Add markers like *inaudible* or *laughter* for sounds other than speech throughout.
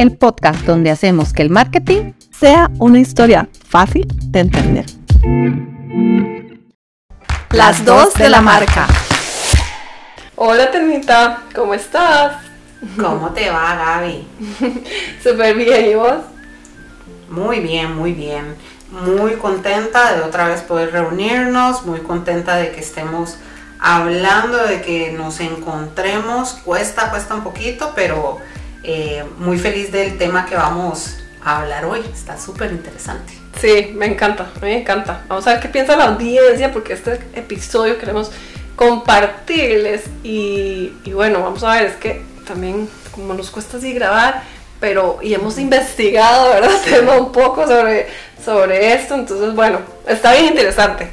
el podcast donde hacemos que el marketing sea una historia fácil de entender. Las dos de la marca. Hola Tenita, ¿cómo estás? ¿Cómo te va, Gaby? *laughs* Súper bien, ¿y vos? Muy bien, muy bien. Muy contenta de otra vez poder reunirnos, muy contenta de que estemos hablando, de que nos encontremos. Cuesta, cuesta un poquito, pero eh, muy feliz del tema que vamos a hablar hoy. Está súper interesante. Sí, me encanta, me encanta. Vamos a ver qué piensa la audiencia, porque este episodio queremos compartirles. Y, bueno, vamos a ver, es que también como nos cuesta así grabar, pero y hemos investigado, ¿verdad? Tema un poco sobre, sobre esto, entonces bueno, está bien interesante.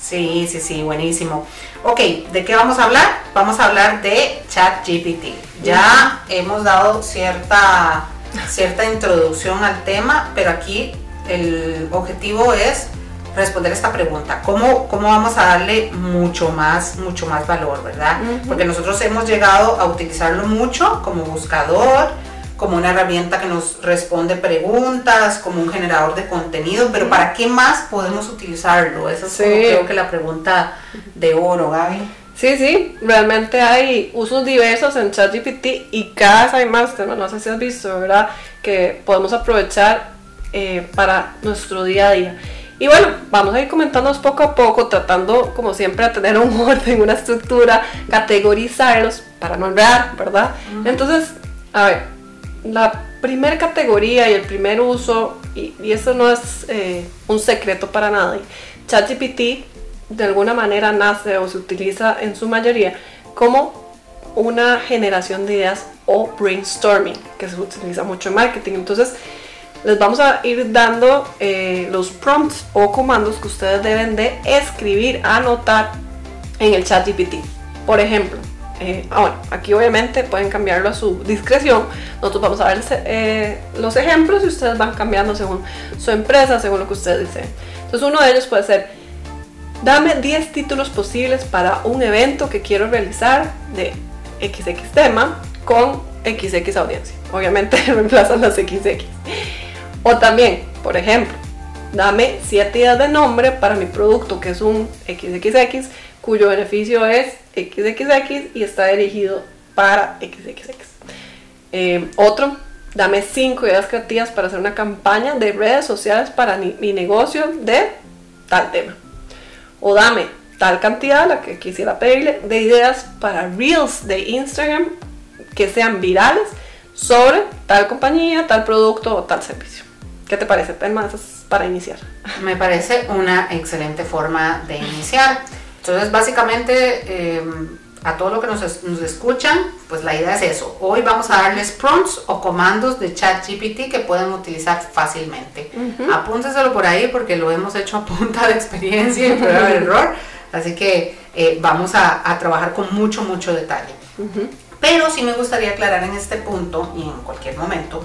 Sí, sí, sí, buenísimo. Ok, ¿de qué vamos a hablar? Vamos a hablar de ChatGPT. Ya hemos dado cierta, cierta introducción al tema, pero aquí el objetivo es responder esta pregunta. ¿Cómo, cómo vamos a darle mucho más, mucho más valor, verdad? Porque nosotros hemos llegado a utilizarlo mucho como buscador, como una herramienta que nos responde preguntas, como un generador de contenido, pero ¿para qué más podemos utilizarlo? Esa es creo que la pregunta de oro, Gaby. Sí, sí, realmente hay usos diversos en ChatGPT y cada vez hay más, no sé si has visto, ¿verdad? Que podemos aprovechar eh, para nuestro día a día. Y bueno, vamos a ir comentándonos poco a poco, tratando como siempre a tener un *laughs* orden, una estructura, categorizarlos para no enredar, ¿verdad? Entonces, a ver, la primera categoría y el primer uso, y, eso no es eh, un secreto para nadie, ChatGPT de alguna manera nace o se utiliza en su mayoría como una generación de ideas o brainstorming, que se utiliza mucho en marketing. Entonces, les vamos a ir dando eh, los prompts o comandos que ustedes deben de escribir, anotar en el chat GPT. Por ejemplo, eh, ah, aquí obviamente pueden cambiarlo a su discreción. Nosotros vamos a ver eh, los ejemplos y ustedes van cambiando según su empresa, según lo que ustedes dicen. Entonces uno de ellos puede ser, dame 10 títulos posibles para un evento que quiero realizar de XX tema con XX audiencia. Obviamente *laughs* reemplazan las XX. O también, por ejemplo, dame 7 ideas de nombre para mi producto que es un XXX cuyo beneficio es XXX y está dirigido para XXX. Eh, otro, dame 5 ideas creativas para hacer una campaña de redes sociales para mi, negocio de tal tema. O dame tal cantidad, la que quisiera pedirle, de ideas para reels de Instagram que sean virales sobre tal compañía, tal producto o tal servicio. ¿Qué te parece? Temas para iniciar. Me parece una excelente forma de iniciar. Entonces, básicamente, eh, a todo lo que nos, escuchan, pues la idea es eso. Hoy vamos a darles prompts o comandos de chat GPT que pueden utilizar fácilmente. Apúntenselo por ahí porque lo hemos hecho a punta de experiencia y prueba de error. Así que eh, vamos a, trabajar con mucho, mucho detalle. Pero sí me gustaría aclarar en este punto y en cualquier momento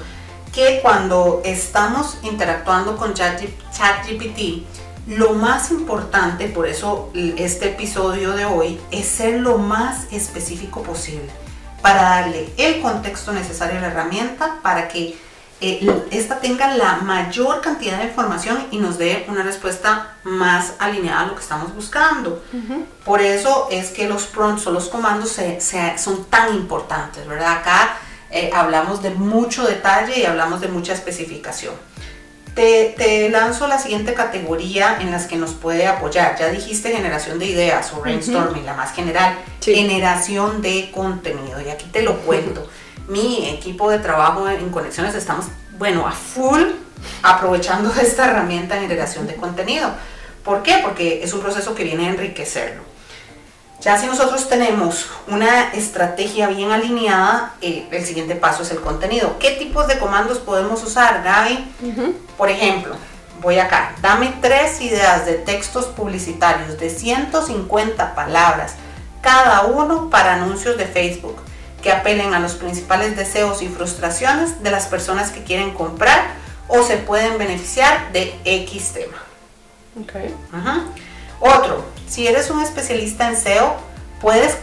que cuando estamos interactuando con ChatGPT, lo más importante, por eso este episodio de hoy, es ser lo más específico posible para darle el contexto necesario a la herramienta para que eh, esta tenga la mayor cantidad de información y nos dé una respuesta más alineada a lo que estamos buscando. Por eso es que los prompts o los comandos son tan importantes, ¿verdad? Acá eh, hablamos de mucho detalle y hablamos de mucha especificación. Te, lanzo la siguiente categoría en las que nos puede apoyar. Ya dijiste generación de ideas o brainstorming, la más general. Generación de contenido. Y aquí te lo cuento. Mi equipo de trabajo en Conexiones estamos, bueno, a full aprovechando *laughs* esta herramienta de generación de contenido. ¿Por qué? Porque es un proceso que viene a enriquecerlo. Ya si nosotros tenemos una estrategia bien alineada, eh, el siguiente paso es el contenido. ¿Qué tipos de comandos podemos usar, Gaby? Por ejemplo, voy acá, dame tres ideas de textos publicitarios de 150 palabras, cada uno para anuncios de Facebook, que apelen a los principales deseos y frustraciones de las personas que quieren comprar o se pueden beneficiar de X tema. Okay. Otro, si eres un especialista en SEO, puedes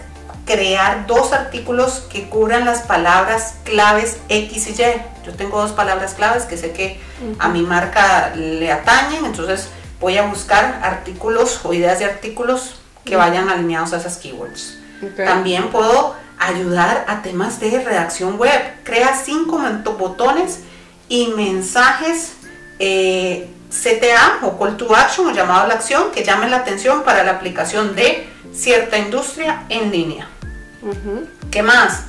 crear dos artículos que cubran las palabras claves X y Y. Yo tengo dos palabras claves que sé que a mi marca le atañen, entonces voy a buscar artículos o ideas de artículos que vayan alineados a esas keywords. También puedo ayudar a temas de redacción web. Crea cinco botones y mensajes eh, CTA o Call to Action o llamado a la acción que llamen la atención para la aplicación de cierta industria en línea. ¿Qué más?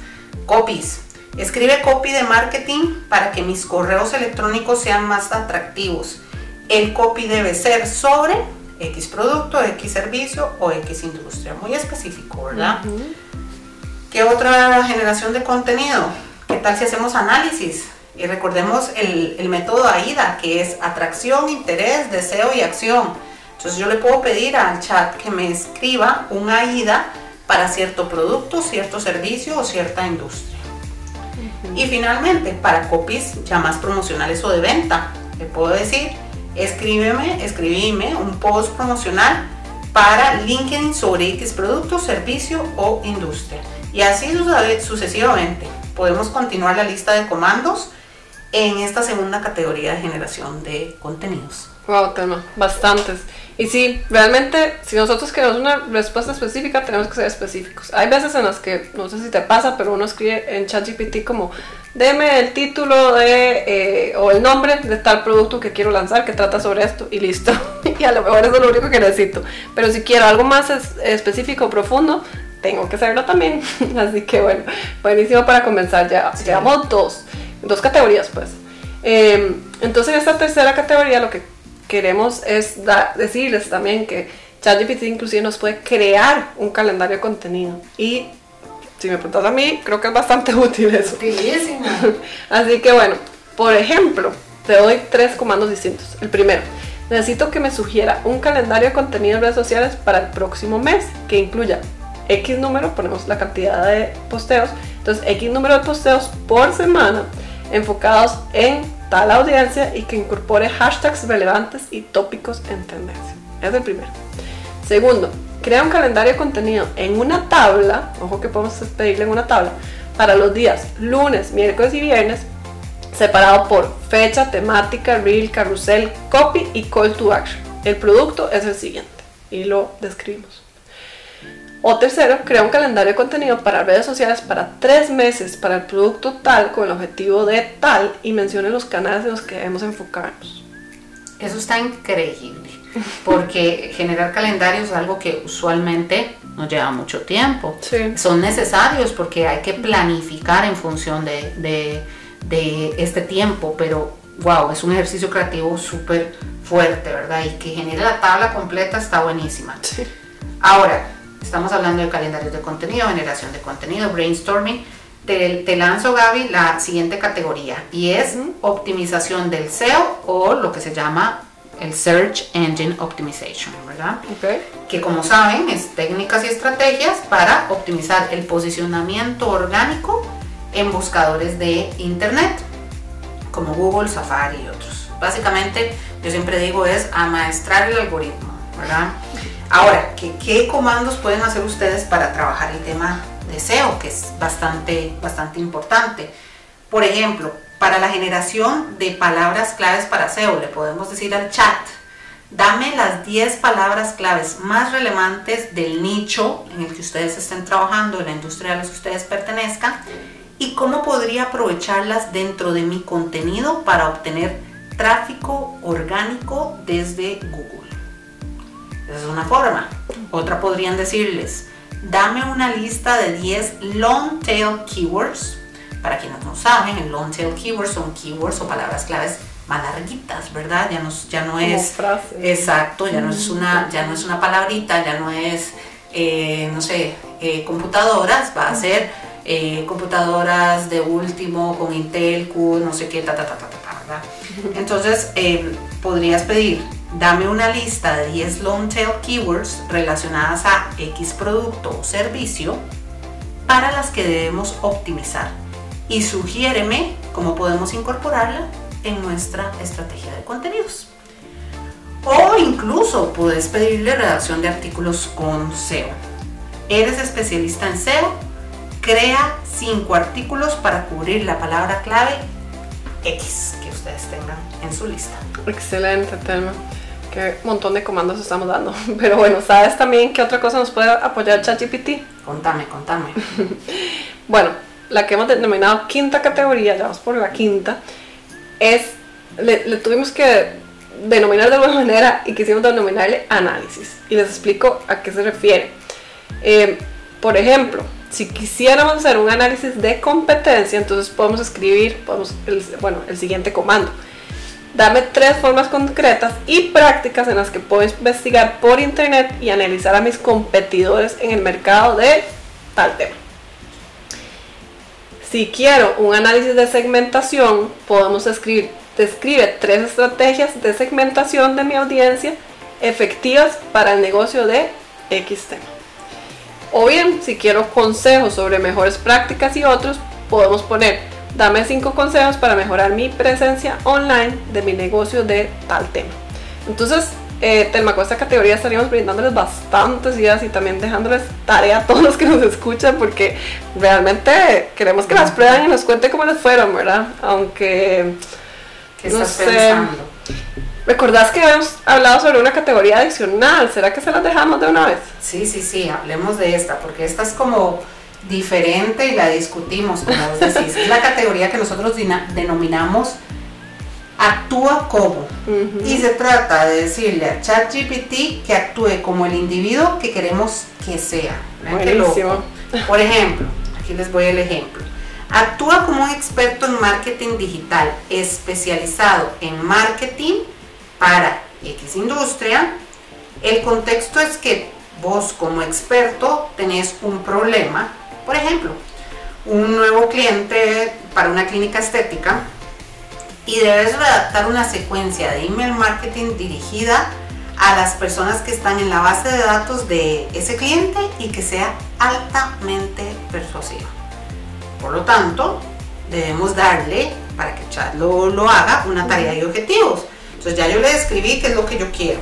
Copies. Escribe copy de marketing para que mis correos electrónicos sean más atractivos. El copy debe ser sobre X producto, X servicio o X industria. Muy específico, ¿verdad? ¿Qué otra generación de contenido? ¿Qué tal si hacemos análisis? Y recordemos el, el método AIDA, que es atracción, interés, deseo y acción. Entonces yo le puedo pedir al chat que me escriba un AIDA para cierto producto, cierto servicio o cierta industria. Y finalmente, para copies ya más promocionales o de venta, le puedo decir, escríbeme, escribime un post promocional para LinkedIn sobre X producto, servicio o industria. Y así suce- sucesivamente. Podemos continuar la lista de comandos en esta segunda categoría de generación de contenidos. Wow, tema, bastantes. Y sí, realmente, si nosotros queremos una respuesta específica, tenemos que ser específicos. Hay veces en las que, no sé si te pasa, pero uno escribe en ChatGPT como, deme el título de, eh, o el nombre de tal producto que quiero lanzar, que trata sobre esto, y listo. *laughs* y a lo mejor eso es lo único que necesito. Pero si quiero algo más es- específico profundo, tengo que saberlo también. *laughs* Así que bueno, buenísimo para comenzar. Ya Sí. llevamos dos, dos categorías pues. Eh, entonces en esta tercera categoría lo que queremos es decirles también que ChatGPT inclusive nos puede crear un calendario de contenido. Y si me preguntas a mí, creo que es bastante *laughs* útil eso. Utilísimo. *laughs* Así que bueno, por ejemplo, te doy tres comandos distintos. El primero, necesito que me sugiera un calendario de contenido en redes sociales para el próximo mes que incluya X número, ponemos la cantidad de posteos, entonces X número de posteos por semana enfocados en tal audiencia y que incorpore hashtags relevantes y tópicos en tendencia. Es el primero. Segundo, crea un calendario de contenido en una tabla, ojo que podemos pedirle en una tabla, para los días lunes, miércoles y viernes, separado por fecha, temática, reel, carrusel, copy y call to action. El producto es el siguiente y lo describimos. O tercero, crea un calendario de contenido para redes sociales para tres meses para el producto tal con el objetivo de tal y mencione los canales en los que debemos enfocarnos. Eso está increíble, porque *laughs* generar calendarios es algo que usualmente nos lleva mucho tiempo. Sí. Son necesarios porque hay que planificar en función de, de- de este tiempo, pero wow, es un ejercicio creativo súper fuerte, ¿verdad? Y que genere la tabla completa está buenísima. Sí. Ahora, estamos hablando de calendarios de contenido, generación de contenido, brainstorming. Te, te lanzo, Gaby, la siguiente categoría y es optimización del SEO o lo que se llama el Search Engine Optimization, ¿verdad? Ok. Que como saben es técnicas y estrategias para optimizar el posicionamiento orgánico en buscadores de Internet, como Google, Safari y otros. Básicamente, yo siempre digo es amaestrar el algoritmo, ¿verdad? Ahora, ¿qué, qué comandos pueden hacer ustedes para trabajar el tema de SEO, que es bastante, bastante importante? Por ejemplo, para la generación de palabras claves para SEO, le podemos decir al chat, dame las 10 palabras claves más relevantes del nicho en el que ustedes estén trabajando, de la industria a la que ustedes pertenezcan, y cómo podría aprovecharlas dentro de mi contenido para obtener tráfico orgánico desde Google. Esa es una forma. Otra podrían decirles, dame una lista de 10 long tail keywords. Para quienes no saben, el long tail keywords son keywords o palabras claves más larguitas, ¿verdad? Ya no, ya no es... frase. Exacto, ya no es una, ya no es una palabrita, ya no es, eh, no sé, eh, computadoras, va a ser eh, computadoras de último con Intel, Q, no sé qué, ta, ta, ta, ta, ta, ta, ¿verdad? Entonces, podrías pedir, dame una lista de 10 long tail keywords relacionadas a X producto o servicio para las que debemos optimizar y sugiéreme cómo podemos incorporarla en nuestra estrategia de contenidos. O incluso puedes pedirle redacción de artículos con SEO. ¿Eres especialista en SEO? Crea cinco artículos para cubrir la palabra clave X que ustedes tengan en su lista. Excelente, Telma. Qué montón de comandos estamos dando. *laughs* Pero bueno, ¿sabes también qué otra cosa nos puede apoyar ChatGPT? Contame, contame. *laughs* bueno, la que hemos denominado quinta categoría, ya vamos por la quinta, es, le, le tuvimos que denominar de alguna *laughs* manera y quisimos denominarle análisis. Y les explico a qué se refiere. Eh, por ejemplo, si quisiéramos hacer un análisis de competencia, entonces podemos escribir podemos, el, bueno, el siguiente comando. Dame tres formas concretas y prácticas en las que puedo investigar por internet y analizar a mis competidores en el mercado de tal tema. Si quiero un análisis de segmentación, podemos escribir, describe tres estrategias de segmentación de mi audiencia efectivas para el negocio de X tema. O bien, si quiero consejos sobre mejores prácticas y otros, podemos poner, dame cinco consejos para mejorar mi presencia online de mi negocio de tal tema. Entonces, eh, Telma, con esta categoría estaríamos brindándoles bastantes ideas y también dejándoles tarea a todos los que nos escuchan porque realmente queremos que las prueban y nos cuenten cómo les fueron, ¿verdad? Aunque... ¿Qué no estás pensando? ¿Recordás que habíamos hablado sobre una categoría adicional? ¿Será que se las dejamos de una vez? Sí, sí, sí, hablemos de esta, porque esta es como diferente y la discutimos, como vos decís. es la categoría que nosotros denominamos actúa como. Y se trata de decirle a ChatGPT que actúe como el individuo que queremos que sea. Por ejemplo, aquí les voy el ejemplo. Actúa como un experto en marketing digital, especializado en marketing para X industria, el contexto es que vos como experto tenés un problema, por ejemplo, un nuevo cliente para una clínica estética y debes redactar una secuencia de email marketing dirigida a las personas que están en la base de datos de ese cliente y que sea altamente persuasiva. Por lo tanto, debemos darle, para que Chat lo, lo haga, una tarea y objetivos. Entonces ya yo le escribí qué es lo que yo quiero.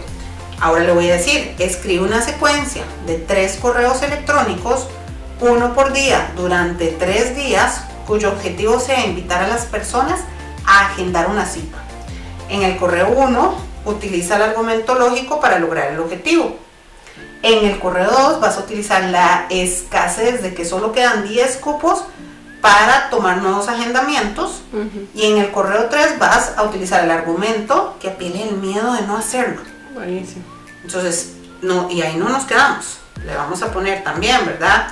Ahora le voy a decir, escribe una secuencia de tres correos electrónicos, uno por día, durante tres días, cuyo objetivo sea invitar a las personas a agendar una cita. En el correo 1, utiliza el argumento lógico para lograr el objetivo. En el correo 2 vas a utilizar la escasez de que solo quedan 10 cupos para tomar nuevos agendamientos y en el correo 3 vas a utilizar el argumento que apele el miedo de no hacerlo. Buenísimo. Entonces, no, y ahí no nos quedamos. Le vamos a poner también, ¿verdad?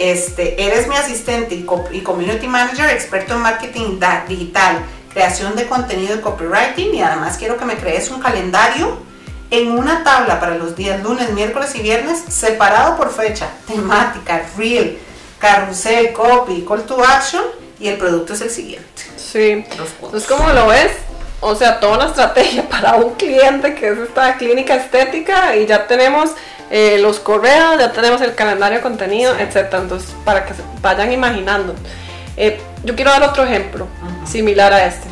Este, eres mi asistente y, y community manager, experto en marketing digital, creación de contenido y copywriting y además quiero que me crees un calendario en una tabla para los días lunes, miércoles y viernes separado por fecha, temática, real, carrusel, copy, call to action y el producto es el siguiente. Sí. Entonces, como lo ves, o sea, toda una estrategia *laughs* para un cliente que es esta clínica estética y ya tenemos eh, los correos, ya tenemos el calendario de contenido, etcétera. Entonces, para que se vayan imaginando. Eh, yo quiero dar otro ejemplo similar a este.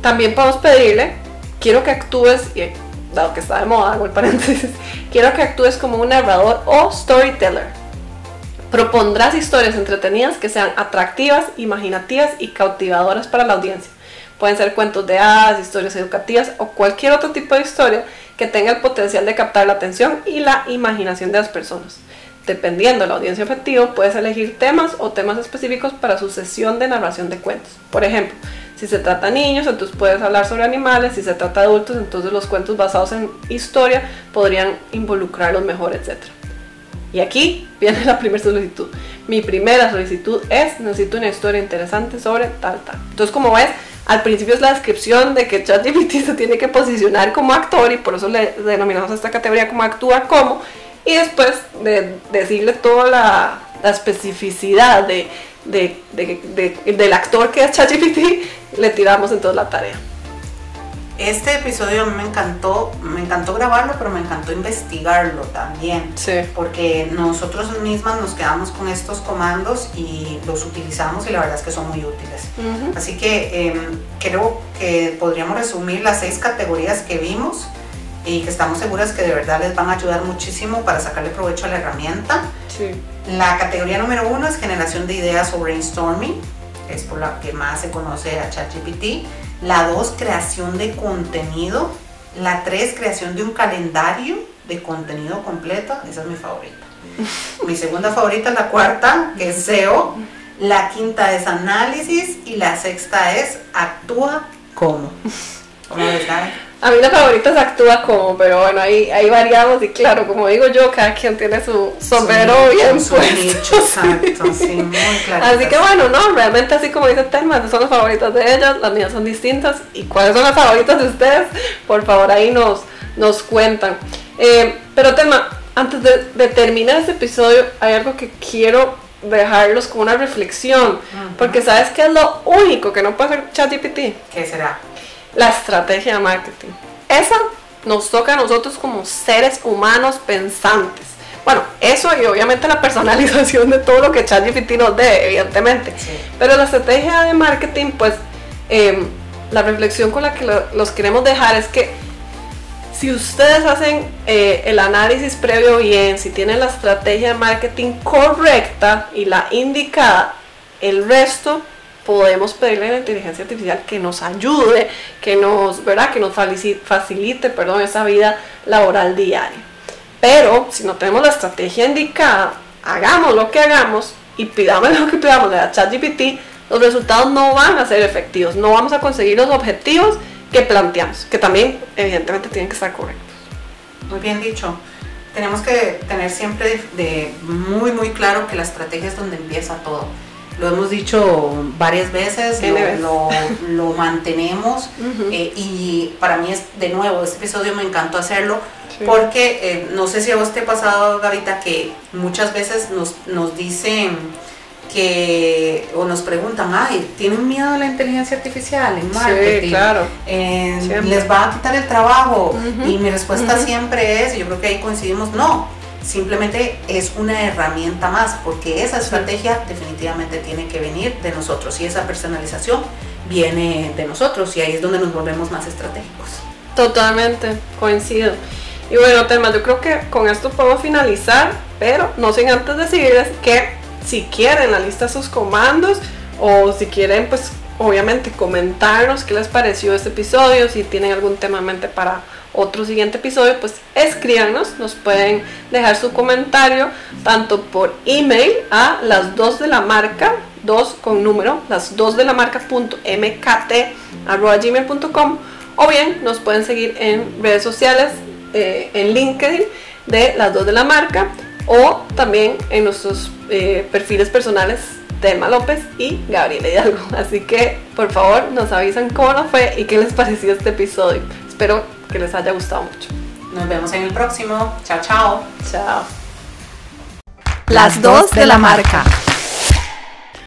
También podemos pedirle, quiero que actúes, y dado que está de moda, hago el paréntesis, *laughs* quiero que actúes como un narrador o storyteller Propondrás historias entretenidas que sean atractivas, imaginativas y cautivadoras para la audiencia. Pueden ser cuentos de hadas, historias educativas o cualquier otro tipo de historia que tenga el potencial de captar la atención y la imaginación de las personas. Dependiendo de la audiencia objetivo, puedes elegir temas o temas específicos para su sesión de narración de cuentos. Por ejemplo, si se trata de niños, entonces puedes hablar sobre animales, si se trata de adultos, entonces los cuentos basados en historia podrían involucrarlos mejor, etc. Y aquí viene la primera solicitud. Mi primera solicitud es, necesito una historia interesante sobre tal, tal. Entonces, como ves, al principio es la descripción de que ChatGPT se tiene que posicionar como actor y por eso le denominamos a esta categoría como actúa como. Y después de decirle toda la, especificidad de, del actor que es ChatGPT, le tiramos entonces la tarea. Este episodio a mí me encantó, me encantó grabarlo, pero me encantó investigarlo también. Sí. Porque nosotros mismas nos quedamos con estos comandos y los utilizamos y la verdad es que son muy útiles. Así que em, creo que podríamos resumir las seis categorías que vimos y que estamos seguras que de verdad les van a ayudar muchísimo para sacarle provecho a la herramienta. Sí. La categoría número uno es generación de ideas o brainstorming, es por la que más se conoce a ChatGPT. La dos, creación de contenido. La tres, creación de un calendario de contenido completo. Esa es mi favorita. mi segunda favorita es la cuarta, que es SEO. La quinta es análisis y la sexta es actúa como. ¿Cómo? A mí la favorita es actúa como, pero bueno, ahí, ahí variamos y claro, como digo yo, cada quien tiene su sombrero Su bien su puesto. nicho, *laughs* exacto, sí, muy. Así que bueno, no, realmente así como dice Telma, son las favoritas de ellas, las mías son distintas. ¿Y cuáles son las favoritas de ustedes? Por favor, ahí nos, nos cuentan. Eh, pero Telma, antes de, de terminar este episodio, hay algo que quiero dejarlos con una reflexión. Porque sabes que es lo único que no puede hacer ChatGPT, ¿Qué será? La estrategia de marketing. Esa nos toca a nosotros como seres humanos pensantes. Bueno, eso y obviamente la personalización de todo lo que ChatGPT nos dé, evidentemente. Sí. Pero la estrategia de marketing, pues eh, la reflexión con la que lo- los queremos dejar es que si ustedes hacen eh, el análisis previo bien, si tienen la estrategia de marketing correcta y la indicada, el resto podemos pedirle a la inteligencia artificial que nos ayude, que nos, ¿verdad? Que nos facilite, perdón, esa vida laboral diaria. Pero si no tenemos la estrategia indicada, hagamos lo que hagamos y pidamos *laughs* lo que pidamos de la ChatGPT, los resultados no van a ser efectivos, no vamos a conseguir los objetivos que planteamos, que también evidentemente tienen que estar correctos. Muy bien dicho. Tenemos que tener siempre de, de muy, muy claro que la estrategia es donde empieza todo. Lo hemos dicho varias veces, lo, lo- lo mantenemos eh, y para mí es, de nuevo, este episodio me encantó hacerlo Sí. porque eh, no sé si a vos te ha pasado, Gavita, que muchas veces nos, nos dicen que, o nos preguntan, ay, ¿tienen miedo a la inteligencia artificial en marketing? Sí, claro. Eh, les va a quitar el trabajo y mi respuesta siempre es, y yo creo que ahí coincidimos, no, simplemente es una herramienta más, porque esa estrategia definitivamente tiene que venir de nosotros y esa personalización viene de nosotros y ahí es donde nos volvemos más estratégicos. Totalmente, coincido. Y bueno, Telma, yo creo que con esto podemos finalizar, pero no sin antes decirles que si quieren la lista de sus comandos o si quieren, pues obviamente comentarnos qué les pareció este episodio, si tienen algún tema en mente para otro siguiente episodio, pues escríbanos, nos pueden dejar su comentario tanto por email a las dos de la marca, dos con número, las dos de la marca punto mkt arroba gmail.com o bien nos pueden seguir en redes sociales, eh, en LinkedIn de las dos de la marca o también en nuestros eh, perfiles personales Telma López y Gabriela Hidalgo. Así que por favor nos avisan cómo nos fue y qué les pareció este episodio. Espero que les haya gustado mucho. Nos vemos en el próximo. Chao, chao. Chao. Las dos de la marca.